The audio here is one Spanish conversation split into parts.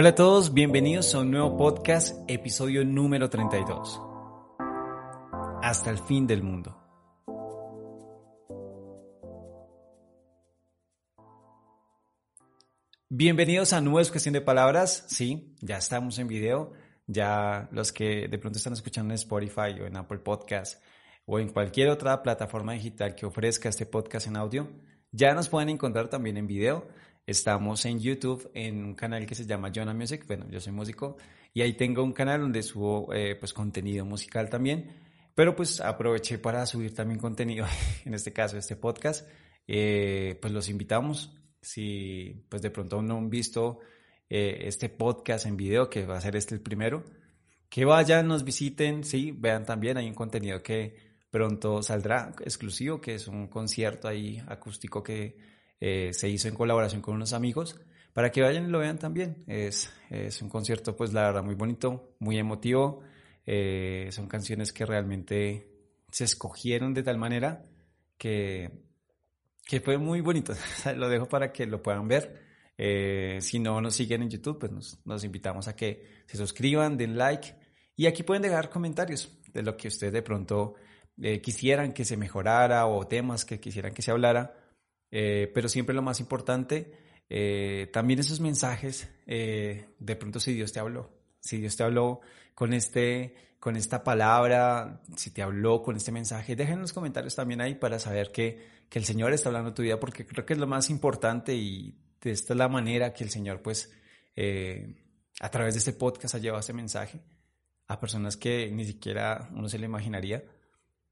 Hola a todos, bienvenidos a un nuevo podcast, episodio número 32. Hasta el fin del mundo. Bienvenidos a Nuevos Cuestión de Palabras. Sí, ya estamos en video. Ya los que de pronto están escuchando en Spotify o en Apple Podcast o en cualquier otra plataforma digital que ofrezca este podcast en audio, ya nos pueden encontrar también en video. Estamos en YouTube en un canal que se llama Jonah Music. Bueno, yo soy músico y ahí tengo un canal donde subo eh, pues contenido musical también. Pero pues aproveché para subir también contenido, en este caso este podcast. Eh, pues los invitamos. Si pues de pronto no han visto eh, este podcast en video, que va a ser este el primero, que vayan, nos visiten, sí, vean también, hay un contenido que pronto saldrá exclusivo, que es un concierto ahí acústico que eh, se hizo en colaboración con unos amigos, para que vayan y lo vean también. Es, es un concierto, pues la verdad, muy bonito, muy emotivo. Eh, son canciones que realmente se escogieron de tal manera que, que fue muy bonito. lo dejo para que lo puedan ver. Eh, si no nos siguen en YouTube, pues nos, nos, invitamos a que se suscriban, den like y aquí pueden dejar comentarios de lo que ustedes de pronto eh, quisieran que se mejorara o temas que quisieran que se hablara. Eh, pero siempre lo más importante, eh, también esos mensajes, de pronto si Dios te habló, si Dios te habló con, este, con esta palabra, si te habló con este mensaje, dejen los comentarios también ahí para saber que, que el Señor está hablando tu vida, porque creo que es lo más importante y esta es la manera que el Señor, pues, eh, a través de este podcast ha llevado ese mensaje a personas que ni siquiera uno se le imaginaría.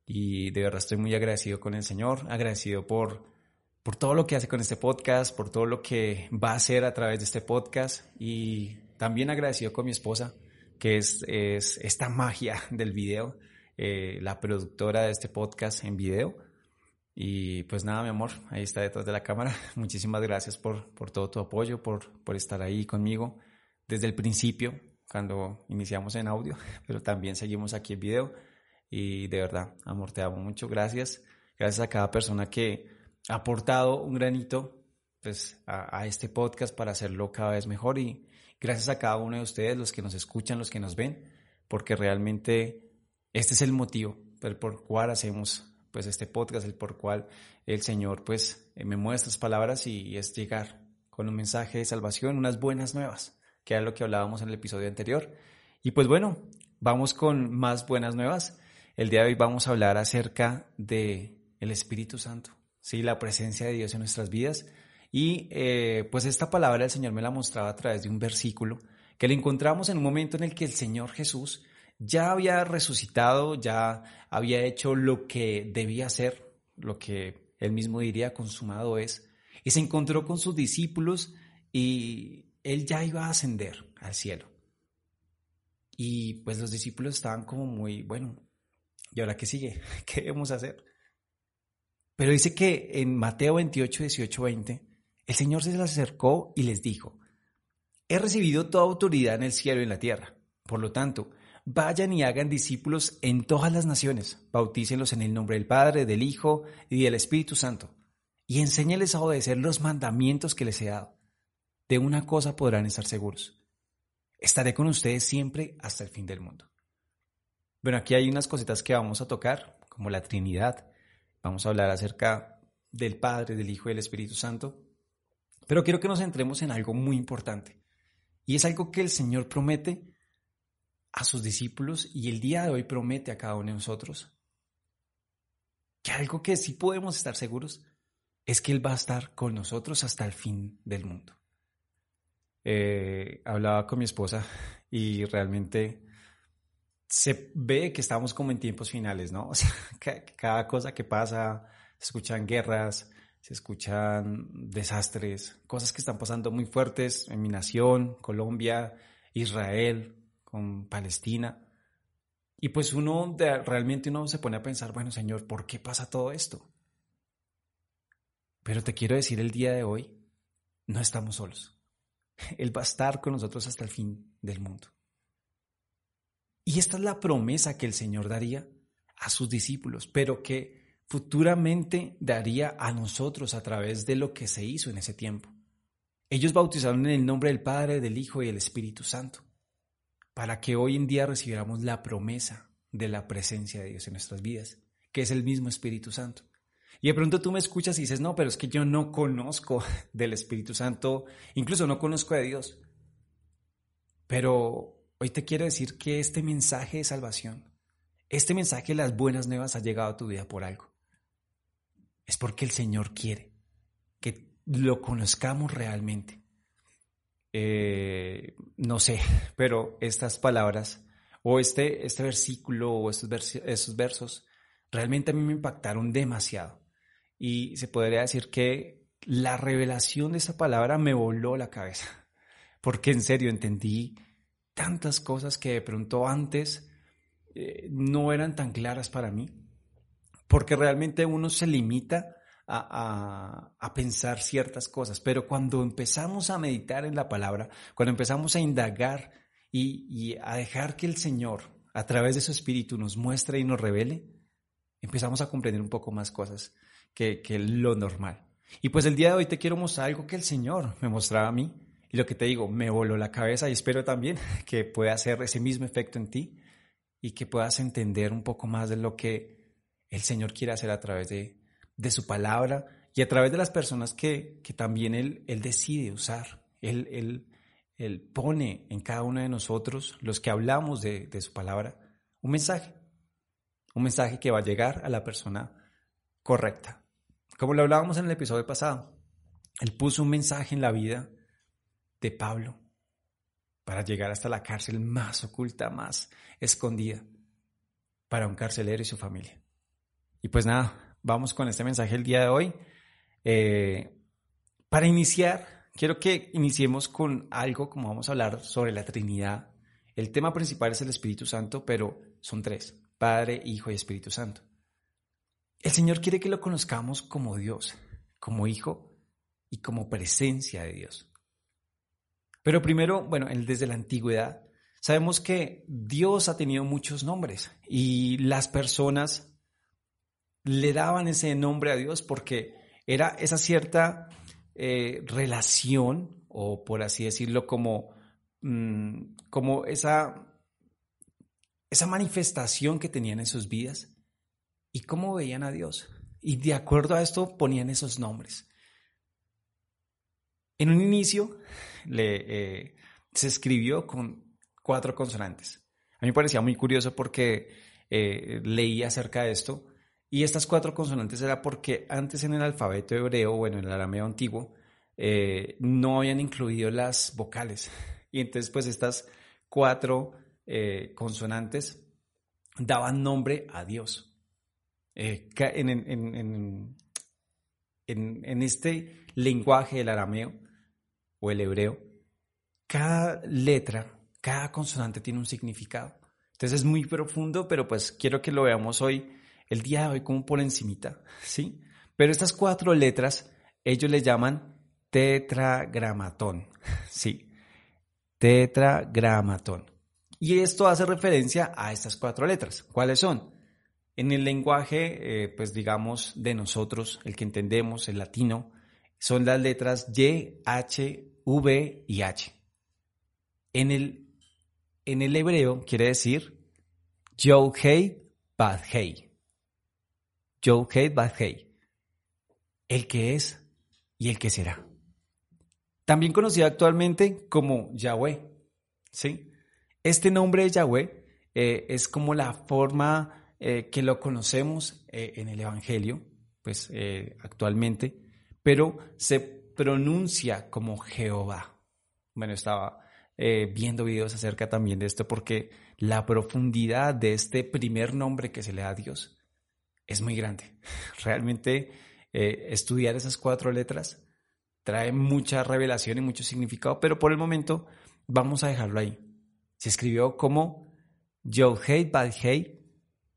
Y de verdad estoy muy agradecido con el Señor, agradecido por, por todo lo que hace con este podcast, por todo lo que va a hacer a través de este podcast y también agradecido con mi esposa, que es, es esta magia del video, eh, la productora de este podcast en video. Y pues nada, mi amor, ahí está detrás de la cámara. Muchísimas gracias por, por todo tu apoyo, por, por estar ahí conmigo desde el principio, cuando iniciamos en audio, pero también seguimos aquí en video. Y de verdad, amor, te amo mucho. Gracias. Gracias a cada persona que aportado un granito pues, a, este podcast para hacerlo cada vez mejor. Y gracias a cada uno de ustedes, los que nos escuchan, los que nos ven, porque realmente este es el motivo por el cual hacemos pues este podcast, el por cual el Señor pues eh, me muestra estas palabras y, es llegar con un mensaje de salvación, unas buenas nuevas, que era lo que hablábamos en el episodio anterior. Y pues bueno, vamos con más buenas nuevas. El día de hoy vamos a hablar acerca de el Espíritu Santo, sí, la presencia de Dios en nuestras vidas. Y eh, pues esta palabra el Señor me la mostraba a través de un versículo que le encontramos en un momento en el que el Señor Jesús ya había resucitado, ya había hecho lo que debía hacer, lo que él mismo diría consumado es, y se encontró con sus discípulos y él ya iba a ascender al cielo. Y pues los discípulos estaban como muy, bueno, ¿y ahora qué sigue? ¿Qué debemos hacer? Pero dice que en Mateo 28, 18, 20, el Señor se les acercó y les dijo, he recibido toda autoridad en el cielo y en la tierra. Por lo tanto, Vayan y hagan discípulos en todas las naciones, bautícenlos en el nombre del Padre, del Hijo y del Espíritu Santo, y enséñales a obedecer los mandamientos que les he dado. De una cosa podrán estar seguros. Estaré con ustedes siempre hasta el fin del mundo. Bueno, aquí hay unas cositas que vamos a tocar, como la Trinidad. Vamos a hablar acerca del Padre, del Hijo y del Espíritu Santo. Pero quiero que nos centremos en algo muy importante. Y es algo que el Señor promete a sus discípulos y el día de hoy promete a cada uno de nosotros que algo que sí podemos estar seguros es que Él va a estar con nosotros hasta el fin del mundo. Eh, hablaba con mi esposa y realmente se ve que estamos como en tiempos finales, ¿no? O sea, cada cosa que pasa, se escuchan guerras, se escuchan desastres, cosas que están pasando muy fuertes en mi nación, Colombia, Israel, con Palestina. Y pues uno realmente uno se pone a pensar, bueno, Señor, ¿por qué pasa todo esto? Pero te quiero decir el día de hoy, no estamos solos. Él va a estar con nosotros hasta el fin del mundo. Y esta es la promesa que el Señor daría a sus discípulos, pero que futuramente daría a nosotros a través de lo que se hizo en ese tiempo. Ellos bautizaron en el nombre del Padre, del Hijo y del Espíritu Santo, para que hoy en día recibiéramos la promesa de la presencia de Dios en nuestras vidas, que es el mismo Espíritu Santo. Y de pronto tú me escuchas y dices, no, pero es que yo no conozco del Espíritu Santo, incluso no conozco de Dios. Pero hoy te quiero decir que este mensaje de salvación, este mensaje de las buenas nuevas ha llegado a tu vida por algo. Es porque el Señor quiere que lo conozcamos realmente. Eh, no sé, pero estas palabras o este, este versículo o estos, estos versos realmente a mí me impactaron demasiado. Y se podría decir que la revelación de esa palabra me voló la cabeza, porque en serio entendí tantas cosas que de pronto antes eh, no eran tan claras para mí, porque realmente uno se limita a, a, pensar ciertas cosas, pero cuando empezamos a meditar en la palabra, cuando empezamos a indagar y, y a dejar que el Señor, a través de su Espíritu, nos muestre y nos revele, empezamos a comprender un poco más cosas que, que lo normal. Y pues el día de hoy te quiero mostrar algo que el Señor me mostraba a mí lo que te digo, me voló la cabeza y espero también que pueda hacer ese mismo efecto en ti y que puedas entender un poco más de lo que el Señor quiere hacer a través de, de su palabra y a través de las personas que, que también él, él decide usar. Él, él, él, pone en cada uno de nosotros, los que hablamos de, de su palabra, un mensaje. Un mensaje que va a llegar a la persona correcta. Como lo hablábamos en el episodio pasado, Él puso un mensaje en la vida de Pablo para llegar hasta la cárcel más oculta, más escondida, para un carcelero y su familia. Y pues nada, vamos con este mensaje el día de hoy. Eh, para iniciar, quiero que iniciemos con algo como vamos a hablar sobre la Trinidad. El tema principal es el Espíritu Santo, pero son tres, Padre, Hijo y Espíritu Santo. El Señor quiere que lo conozcamos como Dios, como Hijo y como presencia de Dios. Pero primero, bueno, desde la antigüedad, sabemos que Dios ha tenido muchos nombres y las personas le daban ese nombre a Dios porque era esa cierta eh, relación, o por así decirlo, como, mm, como esa, esa manifestación que tenían en sus vidas y cómo veían a Dios. Y de acuerdo a esto ponían esos nombres. En un inicio eh, se escribió con cuatro consonantes. A mí me parecía muy curioso porque eh, leí acerca de esto y estas cuatro consonantes era porque antes en el alfabeto hebreo, bueno, en el arameo antiguo, eh, no habían incluido las vocales. Y entonces pues estas cuatro consonantes daban nombre a Dios. en, este lenguaje del arameo, o el hebreo, cada letra, cada consonante tiene un significado. Entonces es muy profundo, pero pues quiero que lo veamos hoy, el día de hoy, como por encimita, ¿sí? Pero estas cuatro letras, ellos le llaman tetragramatón, ¿sí? Tetragramatón. Y esto hace referencia a estas cuatro letras. ¿Cuáles son? En el lenguaje, eh, pues digamos, de nosotros, el que entendemos, el latino, son las letras Y, H, V y H. En el, en el hebreo quiere decir Yo Hei Bad Hei. Yo Hei Bad Hei. El que es y el que será. También conocido actualmente como Yahweh. ¿sí? Este nombre de Yahweh eh, es como la forma eh, que lo conocemos eh, en el Evangelio, pues actualmente pero se pronuncia como Jehová. Bueno, estaba eh, viendo videos acerca también de esto porque la profundidad de este primer nombre que se le da a Dios es muy grande. Realmente eh, estudiar esas cuatro letras trae mucha revelación y mucho significado, pero por el momento vamos a dejarlo ahí. Se escribió como Yohei Badhei,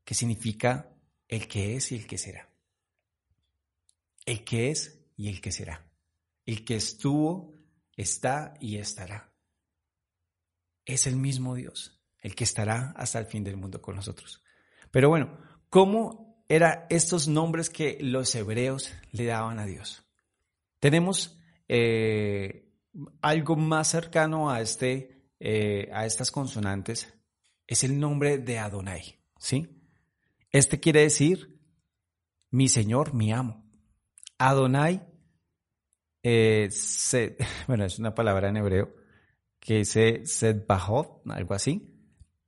que significa el que es y el que será. El que es y el que será. El que estuvo, está y estará. Es el mismo Dios, el que estará hasta el fin del mundo con nosotros. Pero bueno, ¿cómo eran estos nombres que los hebreos le daban a Dios? Tenemos eh, algo más cercano a, este, eh, a estas consonantes es el nombre de Adonai, ¿sí? Este quiere decir mi Señor, mi amo. Adonai, eh, bueno, es una palabra en hebreo que dice Sedbahot, algo así.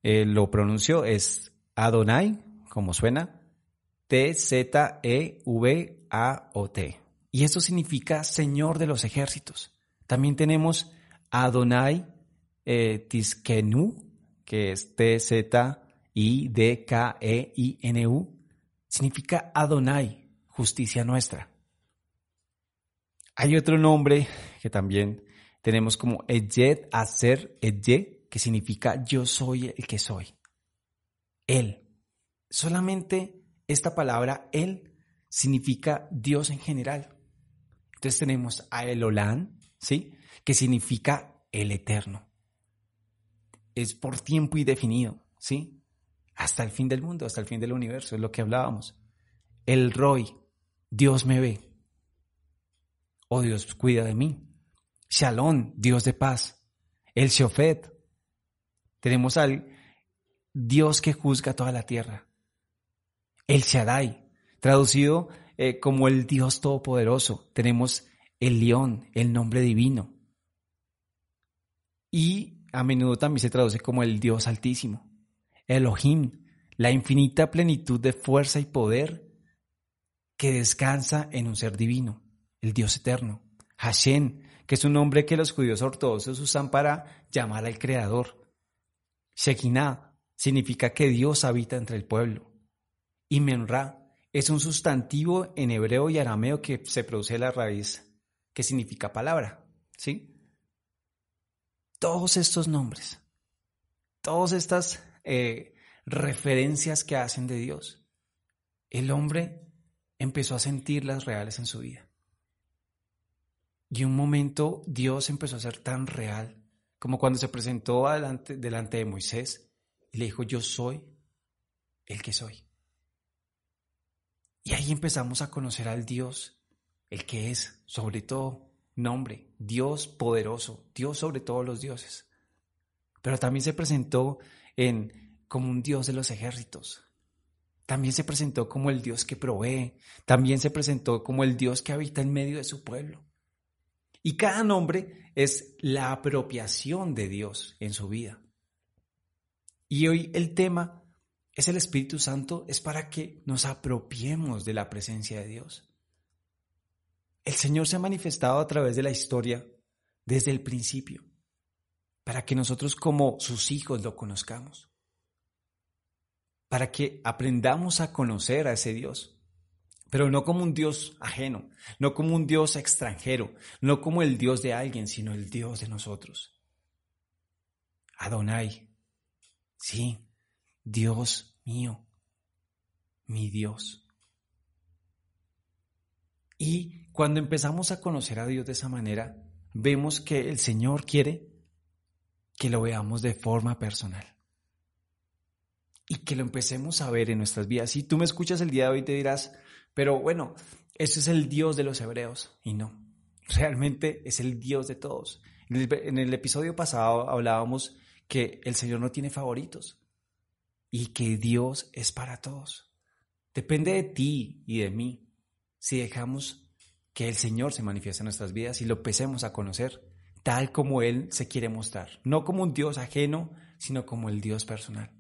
Eh, lo pronunció, es Adonai, como suena, T-Z-E-V-A-O-T. Y esto significa Señor de los ejércitos. También tenemos Adonai eh, Tiskenu, que es T-Z-I-D-K-E-I-N-U. Significa Adonai, justicia nuestra. Hay otro nombre que también tenemos como Eyed Aser Eye, que significa yo soy el que soy. Él. Solamente esta palabra Él significa Dios en general. Entonces tenemos a Elolán, ¿sí? Que significa el eterno. Es por tiempo indefinido, ¿sí? Hasta el fin del mundo, hasta el fin del universo, es lo que hablábamos. El Roy, Dios me ve. Oh, Dios cuida de mí. Shalom, Dios de paz. El Shofet. Tenemos al Dios que juzga toda la tierra. El Shaddai, traducido eh, como el Dios Todopoderoso. Tenemos el león, el nombre divino. Y a menudo también se traduce como el Dios Altísimo. Elohim, la infinita plenitud de fuerza y poder que descansa en un ser divino, el Dios eterno. Hashem, que es un nombre que los judíos ortodoxos usan para llamar al Creador. Shekinah significa que Dios habita entre el pueblo. Y Menra es un sustantivo en hebreo y arameo que se produce de la raíz que significa palabra. ¿Sí? Todos estos nombres, todas estas eh, referencias que hacen de Dios, el hombre empezó a sentirlas reales en su vida. Y un momento Dios empezó a ser tan real como cuando se presentó delante, de Moisés y le dijo, yo soy el que soy. Y ahí empezamos a conocer al Dios, el que es sobre todo nombre, Dios poderoso, Dios sobre todos los dioses. Pero también se presentó en como un Dios de los ejércitos. También se presentó como el Dios que provee, también se presentó como el Dios que habita en medio de su pueblo. Y cada nombre es la apropiación de Dios en su vida. Y hoy el tema es el Espíritu Santo, es para que nos apropiemos de la presencia de Dios. El Señor se ha manifestado a través de la historia desde el principio, para que nosotros como sus hijos lo conozcamos, para que aprendamos a conocer a ese Dios pero no como un Dios ajeno, no como un Dios extranjero, no como el Dios de alguien, sino el Dios de nosotros. Adonai, sí, Dios mío, mi Dios. Y cuando empezamos a conocer a Dios de esa manera, vemos que el Señor quiere que lo veamos de forma personal y que lo empecemos a ver en nuestras vidas. Si tú me escuchas el día de hoy, te dirás, pero bueno, ese es el Dios de los hebreos y no, realmente es el Dios de todos. En el, episodio pasado hablábamos que el Señor no tiene favoritos y que Dios es para todos. Depende de ti y de mí si dejamos que el Señor se manifieste en nuestras vidas y lo empecemos a conocer tal como Él se quiere mostrar, no como un Dios ajeno, sino como el Dios personal,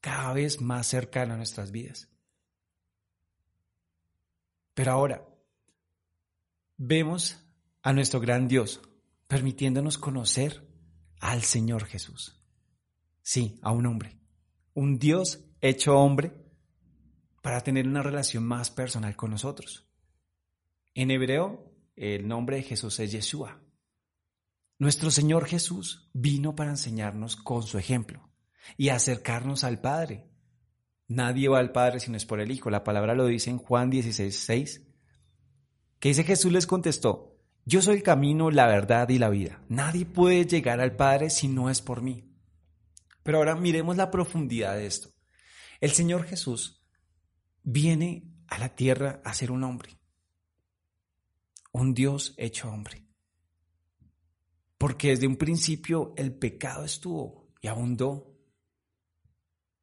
cada vez más cercano a nuestras vidas. Pero ahora vemos a nuestro gran Dios permitiéndonos conocer al Señor Jesús. Sí, a un hombre. Un Dios hecho hombre para tener una relación más personal con nosotros. En hebreo, el nombre de Jesús es Yeshua. Nuestro Señor Jesús vino para enseñarnos con su ejemplo y acercarnos al Padre Nadie va al Padre si no es por el Hijo. La palabra lo dice en Juan 16, 6. Que dice Jesús les contestó, yo soy el camino, la verdad y la vida. Nadie puede llegar al Padre si no es por mí. Pero ahora miremos la profundidad de esto. El Señor Jesús viene a la tierra a ser un hombre. Un Dios hecho hombre. Porque desde un principio el pecado estuvo y abundó.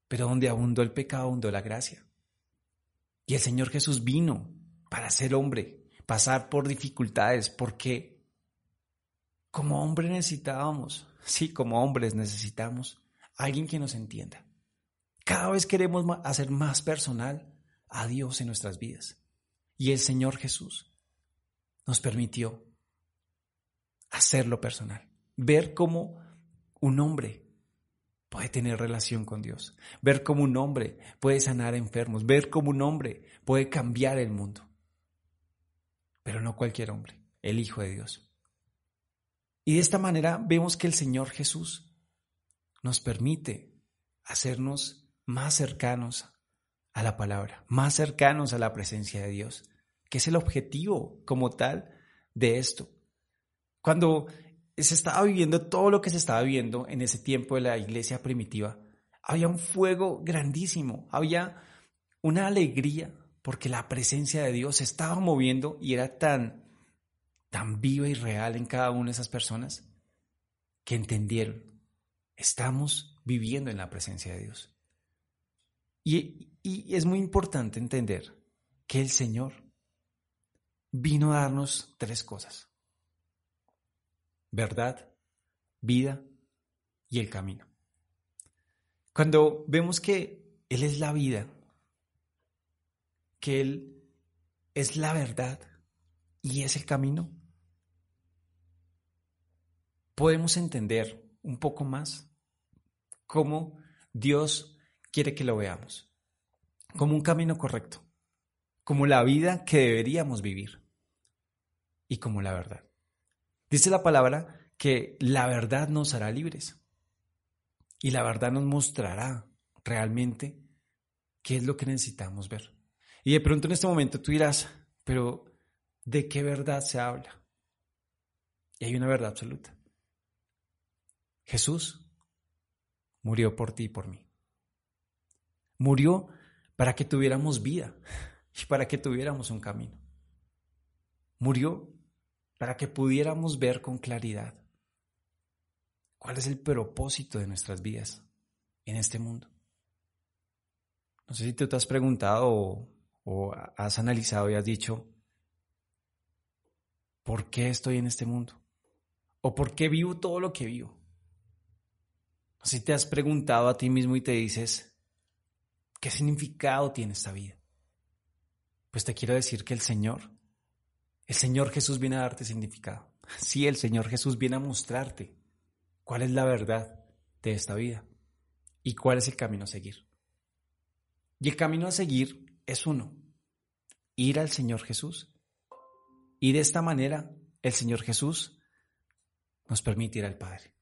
Pero donde abundó el pecado, abundó la gracia. Y el Señor Jesús vino para ser hombre, pasar por dificultades, porque como hombre necesitábamos, sí, como hombres necesitamos alguien que nos entienda. Cada vez queremos hacer más personal a Dios en nuestras vidas. Y el Señor Jesús nos permitió hacerlo personal, ver cómo un hombre puede tener relación con Dios, ver cómo un hombre puede sanar enfermos, ver cómo un hombre puede cambiar el mundo. Pero no cualquier hombre, el Hijo de Dios. Y de esta manera vemos que el Señor Jesús nos permite hacernos más cercanos a la palabra, más cercanos a la presencia de Dios, que es el objetivo como tal de esto. Cuando se estaba viviendo todo lo que se estaba viviendo en ese tiempo de la iglesia primitiva, había un fuego grandísimo, había una alegría porque la presencia de Dios se estaba moviendo y era tan tan viva y real en cada una de esas personas que entendieron, estamos viviendo en la presencia de Dios. Y, y es muy importante entender que el Señor vino a darnos tres cosas. Verdad, vida y el camino. Cuando vemos que Él es la vida, que Él es la verdad y es el camino, podemos entender un poco más cómo Dios quiere que lo veamos, como un camino correcto, como la vida que deberíamos vivir y como la verdad. Dice la palabra que la verdad nos hará libres y la verdad nos mostrará realmente qué es lo que necesitamos ver. Y de pronto en este momento tú dirás, pero ¿de qué verdad se habla? Y hay una verdad absoluta. Jesús murió por ti y por mí. Murió para que tuviéramos vida y para que tuviéramos un camino. Murió para que pudiéramos ver con claridad cuál es el propósito de nuestras vidas en este mundo. No sé si tú te has preguntado o, o has analizado y has dicho, ¿por qué estoy en este mundo? ¿O por qué vivo todo lo que vivo? Si te has preguntado a ti mismo y te dices, ¿qué significado tiene esta vida? Pues te quiero decir que el Señor, el Señor Jesús viene a darte significado. Sí, el Señor Jesús viene a mostrarte cuál es la verdad de esta vida y cuál es el camino a seguir. Y el camino a seguir es uno, ir al Señor Jesús. Y de esta manera el Señor Jesús nos permite ir al Padre.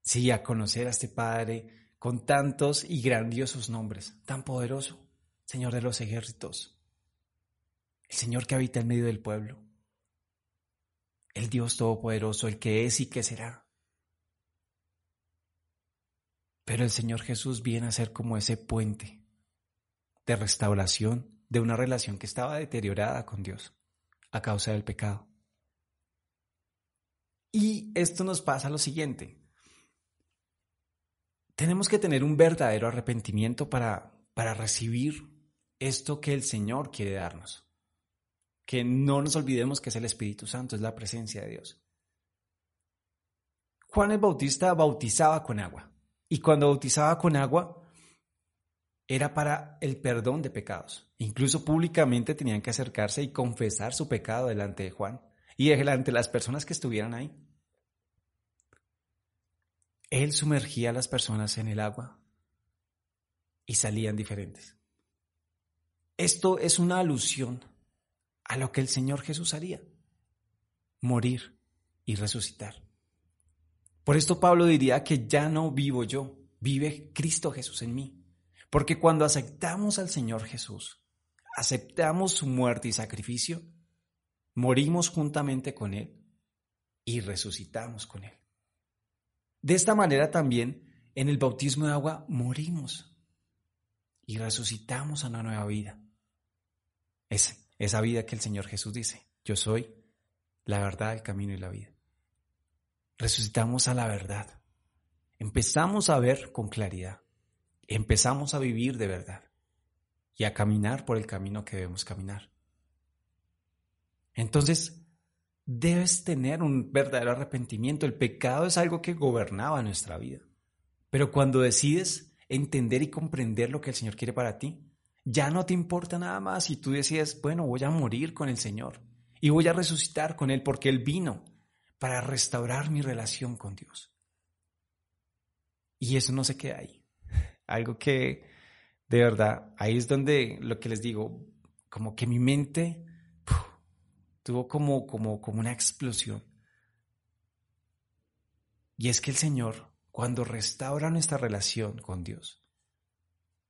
Sí, a conocer a este Padre con tantos y grandiosos nombres, tan poderoso, Señor de los ejércitos, el Señor que habita en medio del pueblo, el Dios Todopoderoso, el que es y que será. Pero el Señor Jesús viene a ser como ese puente de restauración de una relación que estaba deteriorada con Dios a causa del pecado. Y esto nos pasa lo siguiente tenemos que tener un verdadero arrepentimiento para, para recibir esto que el Señor quiere darnos. Que no nos olvidemos que es el Espíritu Santo, es la presencia de Dios. Juan el Bautista bautizaba con agua. Y cuando bautizaba con agua, era para el perdón de pecados. Incluso públicamente tenían que acercarse y confesar su pecado delante de Juan y delante de las personas que estuvieran ahí. Él sumergía a las personas en el agua y salían diferentes. Esto es una alusión a lo que el Señor Jesús haría, morir y resucitar. Por esto Pablo diría que ya no vivo yo, vive Cristo Jesús en mí. Porque cuando aceptamos al Señor Jesús, aceptamos su muerte y sacrificio, morimos juntamente con Él y resucitamos con Él. De esta manera también en el bautismo de agua morimos y resucitamos a una nueva vida. Es esa vida que el Señor Jesús dice, yo soy la verdad, el camino y la vida. resucitamos a la verdad. Empezamos a ver con claridad. Empezamos a vivir de verdad y a caminar por el camino que debemos caminar. Entonces, debes tener un verdadero arrepentimiento. El pecado es algo que gobernaba nuestra vida. Pero cuando decides entender y comprender lo que el Señor quiere para ti, ya no te importa nada más y tú decides, bueno, voy a morir con el Señor y voy a resucitar con Él porque Él vino para restaurar mi relación con Dios. Y eso no se queda ahí. Algo que, de verdad, ahí es donde lo que les digo, como que mi mente tuvo como, como, como una explosión. Y es que el Señor, cuando restaura nuestra relación con Dios,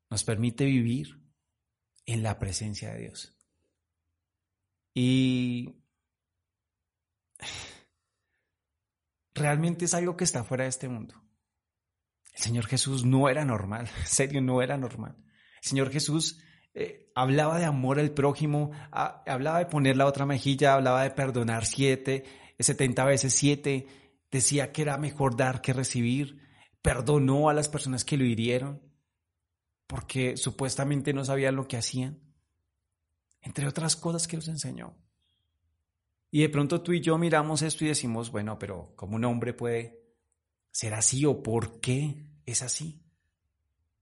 nos permite vivir en la presencia de Dios. Y realmente es algo que está fuera de este mundo. El Señor Jesús no era normal, en serio, no era normal. El Señor Jesús eh, hablaba de amor al prójimo, hablaba de poner la otra mejilla, hablaba de perdonar siete, setenta veces siete, decía que era mejor dar que recibir, perdonó a las personas que lo hirieron, porque supuestamente no sabían lo que hacían, entre otras cosas que nos enseñó. Y de pronto tú y yo miramos esto y decimos, bueno, pero ¿cómo un hombre puede ser así o por qué es así?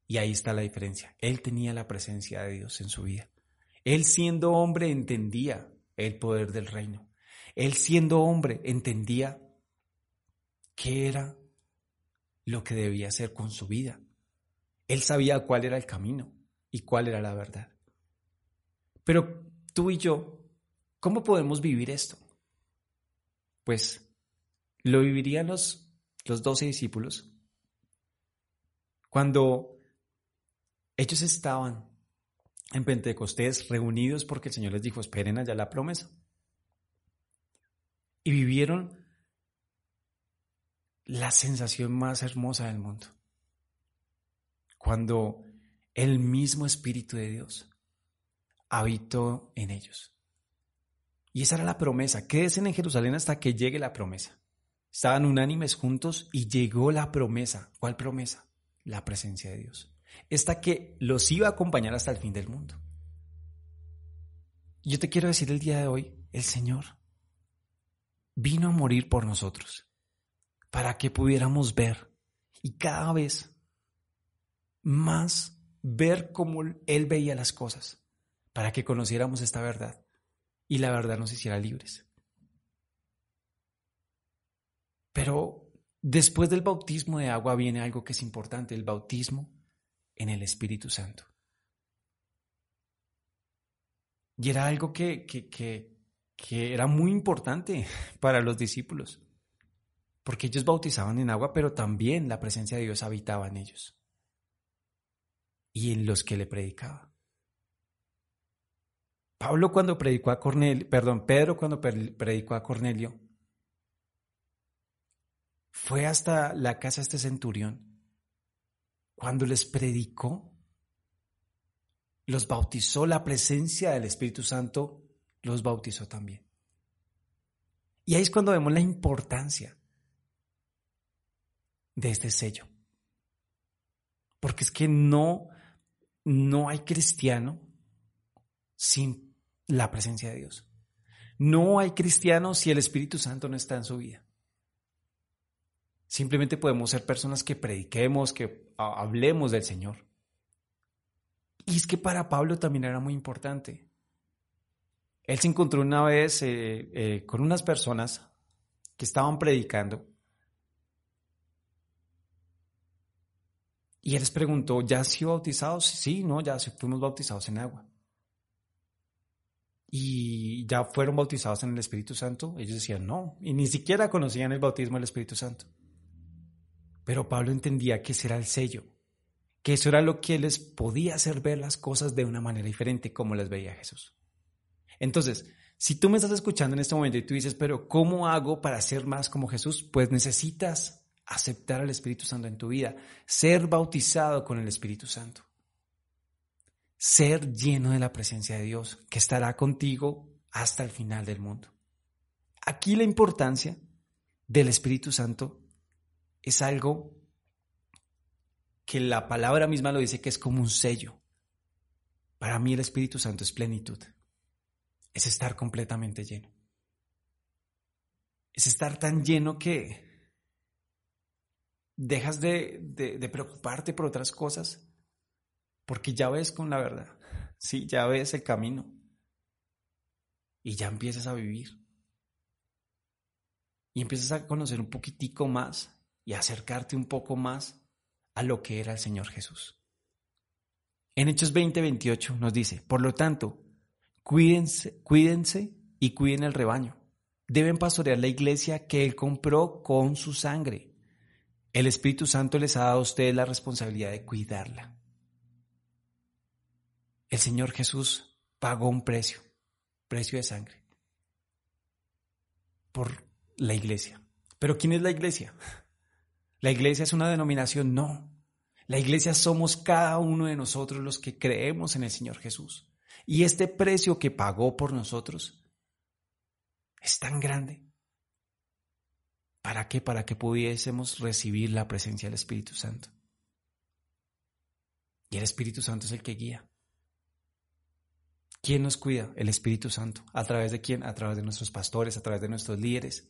Y ahí está la diferencia. Él tenía la presencia de Dios en su vida. Él siendo hombre entendía el poder del reino. Él siendo hombre entendía qué era lo que debía hacer con su vida. Él sabía cuál era el camino y cuál era la verdad. Pero tú y yo ¿Cómo podemos vivir esto? Pues lo vivirían los, los doce discípulos cuando ellos estaban en Pentecostés reunidos porque el Señor les dijo, esperen allá la promesa. Y vivieron la sensación más hermosa del mundo. Cuando el mismo Espíritu de Dios habitó en ellos. Y esa era la promesa. Quédense en Jerusalén hasta que llegue la promesa. Estaban unánimes juntos y llegó la promesa. ¿Cuál promesa? La presencia de Dios. Esta que los iba a acompañar hasta el fin del mundo. Yo te quiero decir el día de hoy, el Señor vino a morir por nosotros para que pudiéramos ver y cada vez más ver cómo Él veía las cosas, para que conociéramos esta verdad y la verdad nos hiciera libres. Pero después del bautismo de agua viene algo que es importante, el bautismo en el Espíritu Santo. Y era algo que, que, que, que era muy importante para los discípulos, porque ellos bautizaban en agua, pero también la presencia de Dios habitaba en ellos y en los que le predicaba. Pablo cuando predicó a Cornelio, perdón, Pedro cuando predicó a Cornelio, fue hasta la casa de este centurión. Cuando les predicó, los bautizó, la presencia del Espíritu Santo los bautizó también. Y ahí es cuando vemos la importancia de este sello. Porque es que no, no hay cristiano sin la presencia de Dios. No hay cristianos si el Espíritu Santo no está en su vida. Simplemente podemos ser personas que prediquemos, que hablemos del Señor. Y es que para Pablo también era muy importante. Él se encontró una vez eh, eh, con unas personas que estaban predicando. Y él les preguntó, ¿ya han sido bautizados? Sí, no, ya fuimos bautizados en agua y ya fueron bautizados en el Espíritu Santo, ellos decían no, y ni siquiera conocían el bautismo del Espíritu Santo. Pero Pablo entendía que ese era el sello, que eso era lo que les podía hacer ver las cosas de una manera diferente como las veía Jesús. Entonces, si tú me estás escuchando en este momento y tú dices, pero ¿cómo hago para ser más como Jesús? Pues necesitas aceptar al Espíritu Santo en tu vida, ser bautizado con el Espíritu Santo ser lleno de la presencia de Dios, que estará contigo hasta el final del mundo. Aquí la importancia del Espíritu Santo es algo que la palabra misma lo dice que es como un sello. Para mí el Espíritu Santo es plenitud, es estar completamente lleno. Es estar tan lleno que dejas de, de, preocuparte por otras cosas porque ya ves con la verdad, sí, ya ves el camino y ya empiezas a vivir. Y empiezas a conocer un poquitico más y acercarte un poco más a lo que era el Señor Jesús. En Hechos 20:28 nos dice, por lo tanto, cuídense, cuídense y cuiden el rebaño. Deben pastorear la iglesia que Él compró con su sangre. El Espíritu Santo les ha dado a ustedes la responsabilidad de cuidarla. El Señor Jesús pagó un precio, precio de sangre, por la iglesia. Pero ¿quién es la iglesia? ¿La iglesia es una denominación? No. La iglesia somos cada uno de nosotros los que creemos en el Señor Jesús. Y este precio que pagó por nosotros es tan grande ¿Para qué? Para que pudiésemos recibir la presencia del Espíritu Santo. Y el Espíritu Santo es el que guía. ¿Quién nos cuida? El Espíritu Santo. ¿A través de quién? A través de nuestros pastores, a través de nuestros líderes,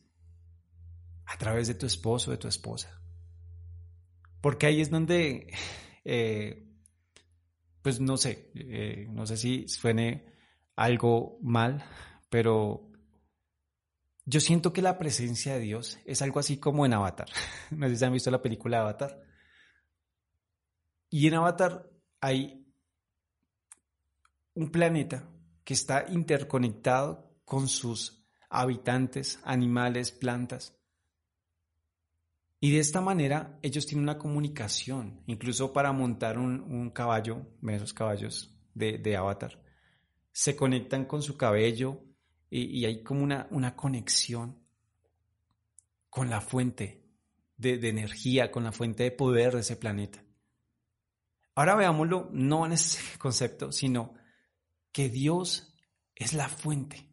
a través de tu esposo, de tu esposa. Porque ahí es donde, eh, pues no sé, eh, no sé si suene algo mal, pero yo siento que la presencia de Dios es algo así como en Avatar. No sé si han visto la película Avatar. Y en Avatar hay un planeta que está interconectado con sus habitantes, animales, plantas. Y de esta manera ellos tienen una comunicación, incluso para montar un, caballo, esos caballos de, de Avatar, se conectan con su cabello, y, hay como una, una, conexión con la fuente de, de, energía, con la fuente de poder de ese planeta. Ahora veámoslo no en ese concepto, sino que Dios es la fuente.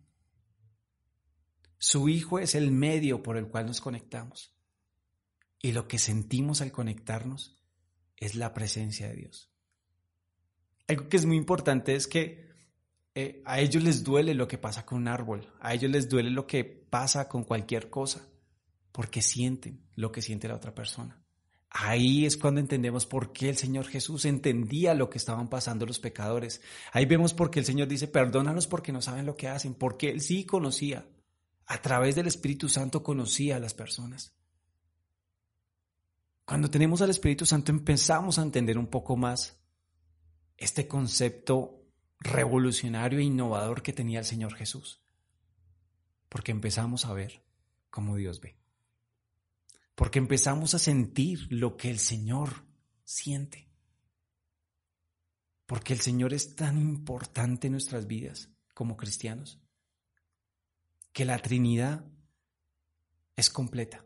Su Hijo es el medio por el cual nos conectamos. Y lo que sentimos al conectarnos es la presencia de Dios. Algo que es muy importante es que eh, a ellos les duele lo que pasa con un árbol, a ellos les duele lo que pasa con cualquier cosa, porque sienten lo que siente la otra persona. Ahí es cuando entendemos por qué el Señor Jesús entendía lo que estaban pasando los pecadores. Ahí vemos por qué el Señor dice, perdónanos porque no saben lo que hacen, porque Él sí conocía. A través del Espíritu Santo conocía a las personas. Cuando tenemos al Espíritu Santo empezamos a entender un poco más este concepto revolucionario e innovador que tenía el Señor Jesús. Porque empezamos a ver cómo Dios ve. Porque empezamos a sentir lo que el Señor siente. Porque el Señor es tan importante en nuestras vidas como cristianos. Que la Trinidad es completa.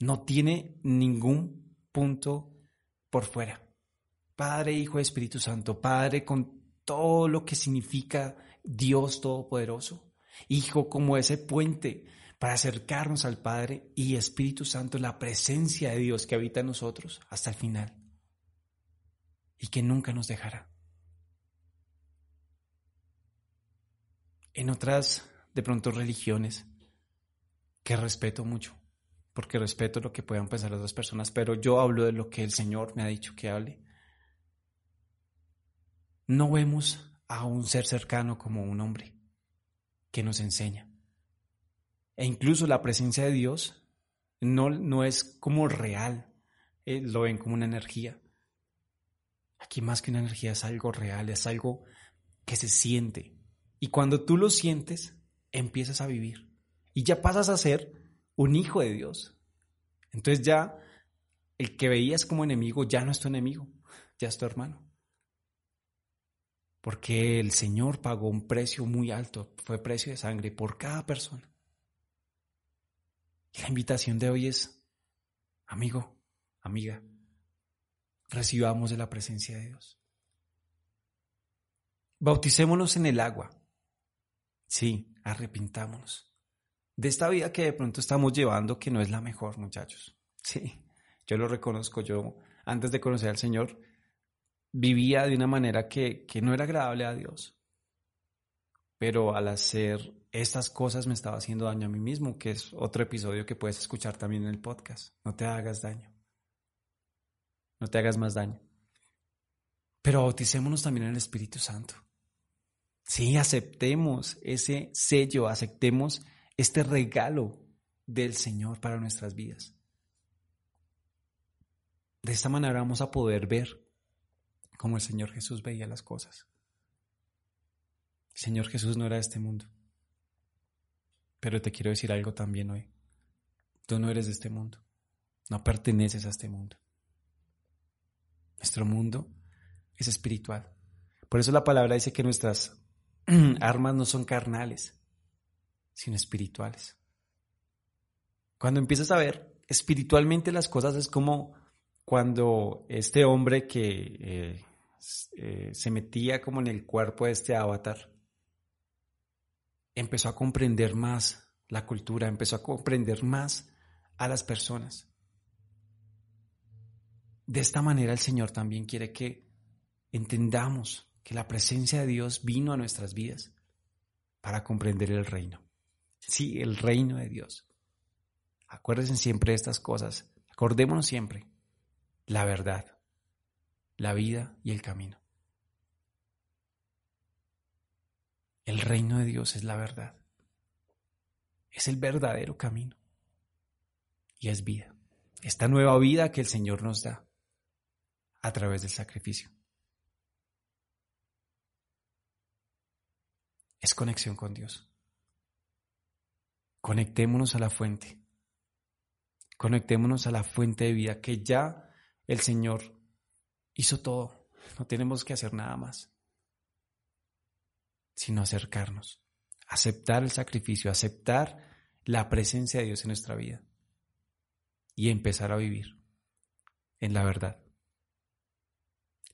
No tiene ningún punto por fuera. Padre, Hijo, Espíritu Santo, Padre con todo lo que significa Dios Todopoderoso, Hijo como ese puente para acercarnos al Padre y Espíritu Santo, la presencia de Dios que habita en nosotros hasta el final y que nunca nos dejará. En otras, de pronto, religiones que respeto mucho, porque respeto lo que puedan pensar las otras personas, pero yo hablo de lo que el Señor me ha dicho que hable no vemos a un ser cercano como un hombre que nos enseña. E incluso la presencia de Dios no, no es como real, eh, lo ven como una energía. Aquí más que una energía es algo real, es algo que se siente. Y cuando tú lo sientes, empiezas a vivir. Y ya pasas a ser un hijo de Dios. Entonces ya el que veías como enemigo ya no es tu enemigo, ya es tu hermano porque el Señor pagó un precio muy alto, fue precio de sangre por cada persona. Y la invitación de hoy es, amigo, amiga, recibamos de la presencia de Dios. Bauticémonos en el agua. Sí, arrepintámonos. de esta vida que de pronto estamos llevando que no es la mejor, muchachos. Sí, yo lo reconozco. Yo, antes de conocer al Señor, vivía de una manera que, que no era agradable a Dios. Pero al hacer estas cosas me estaba haciendo daño a mí mismo, que es otro episodio que puedes escuchar también en el podcast. No te hagas daño. No te hagas más daño. Pero bauticémonos también en el Espíritu Santo. Sí, aceptemos ese sello, aceptemos este regalo del Señor para nuestras vidas. De esta manera vamos a poder ver cómo el Señor Jesús veía las cosas. El Señor Jesús no era de este mundo. Pero te quiero decir algo también hoy. Tú no eres de este mundo. No perteneces a este mundo. Nuestro mundo es espiritual. Por eso la palabra dice que nuestras armas no son carnales, sino espirituales. Cuando empiezas a ver espiritualmente las cosas es como cuando este hombre que eh, eh, se metía como en el cuerpo de este avatar empezó a comprender más la cultura, empezó a comprender más a las personas. De esta manera el Señor también quiere que entendamos que la presencia de Dios vino a nuestras vidas para comprender el reino. Sí, el reino de Dios. Acuérdense siempre de estas cosas. Acordémonos siempre. La verdad, la vida y el camino. El reino de Dios es la verdad. Es el verdadero camino. Y es vida. Esta nueva vida que el Señor nos da a través del sacrificio. Es conexión con Dios. Conectémonos a la fuente. Conectémonos a la fuente de vida que ya el Señor hizo todo. No tenemos que hacer nada más, sino acercarnos, aceptar el sacrificio, aceptar la presencia de Dios en nuestra vida y empezar a vivir en la verdad.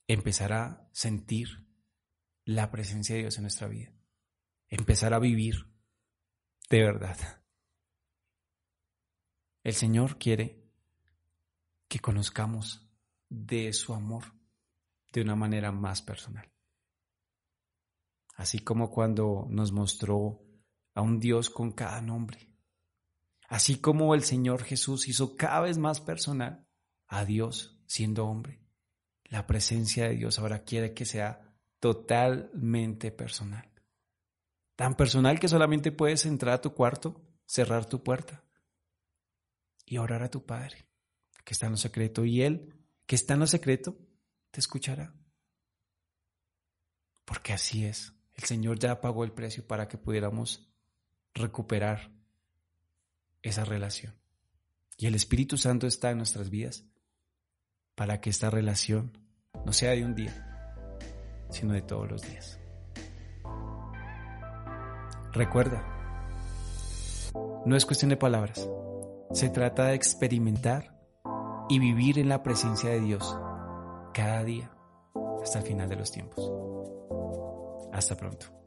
Empezar a sentir la presencia de Dios en nuestra vida. Empezar a vivir de verdad. El Señor quiere que conozcamos de su amor de una manera más personal. Así como cuando nos mostró a un Dios con cada nombre. Así como el Señor Jesús hizo cada vez más personal a Dios siendo hombre. La presencia de Dios ahora quiere que sea totalmente personal. Tan personal que solamente puedes entrar a tu cuarto, cerrar tu puerta y orar a tu Padre, que está en lo secreto. Y Él, que está en lo secreto, te escuchará. Porque así es. El Señor ya pagó el precio para que pudiéramos recuperar esa relación. Y el Espíritu Santo está en nuestras vidas para que esta relación no sea de un día, sino de todos los días. Recuerda, no es cuestión de palabras, se trata de experimentar y vivir en la presencia de Dios cada día hasta el final de los tiempos. Hasta pronto.